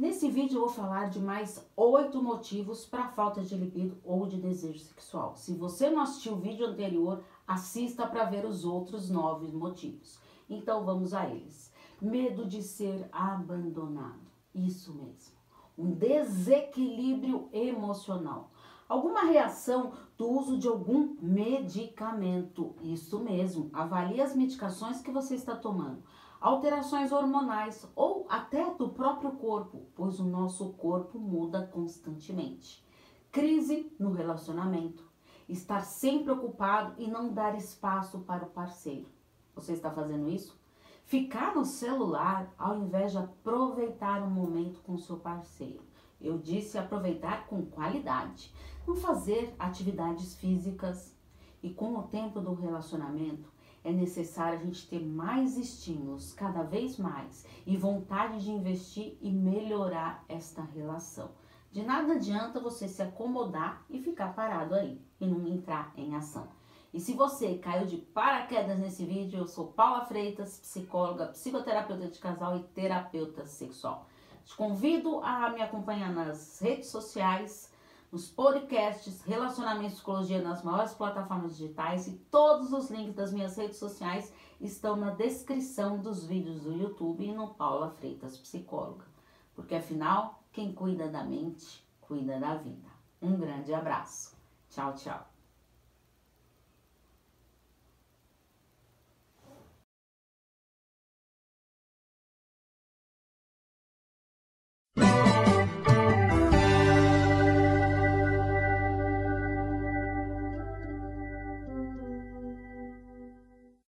Nesse vídeo eu vou falar de mais oito motivos para falta de libido ou de desejo sexual. Se você não assistiu o vídeo anterior, assista para ver os outros nove motivos. Então vamos a eles. Medo de ser abandonado. Isso mesmo. Um desequilíbrio emocional. Alguma reação do uso de algum medicamento. Isso mesmo. Avalie as medicações que você está tomando alterações hormonais ou até do próprio corpo, pois o nosso corpo muda constantemente. Crise no relacionamento, estar sempre ocupado e não dar espaço para o parceiro. Você está fazendo isso? Ficar no celular ao invés de aproveitar o momento com seu parceiro. Eu disse aproveitar com qualidade. Não fazer atividades físicas. E com o tempo do relacionamento, é necessário a gente ter mais estímulos, cada vez mais, e vontade de investir e melhorar esta relação. De nada adianta você se acomodar e ficar parado aí e não entrar em ação. E se você caiu de paraquedas nesse vídeo, eu sou Paula Freitas, psicóloga, psicoterapeuta de casal e terapeuta sexual. Te convido a me acompanhar nas redes sociais, nos podcasts Relacionamento e Psicologia nas maiores plataformas digitais e todos os links das minhas redes sociais estão na descrição dos vídeos do YouTube e no Paula Freitas Psicóloga. Porque afinal, quem cuida da mente, cuida da vida. Um grande abraço. Tchau, tchau.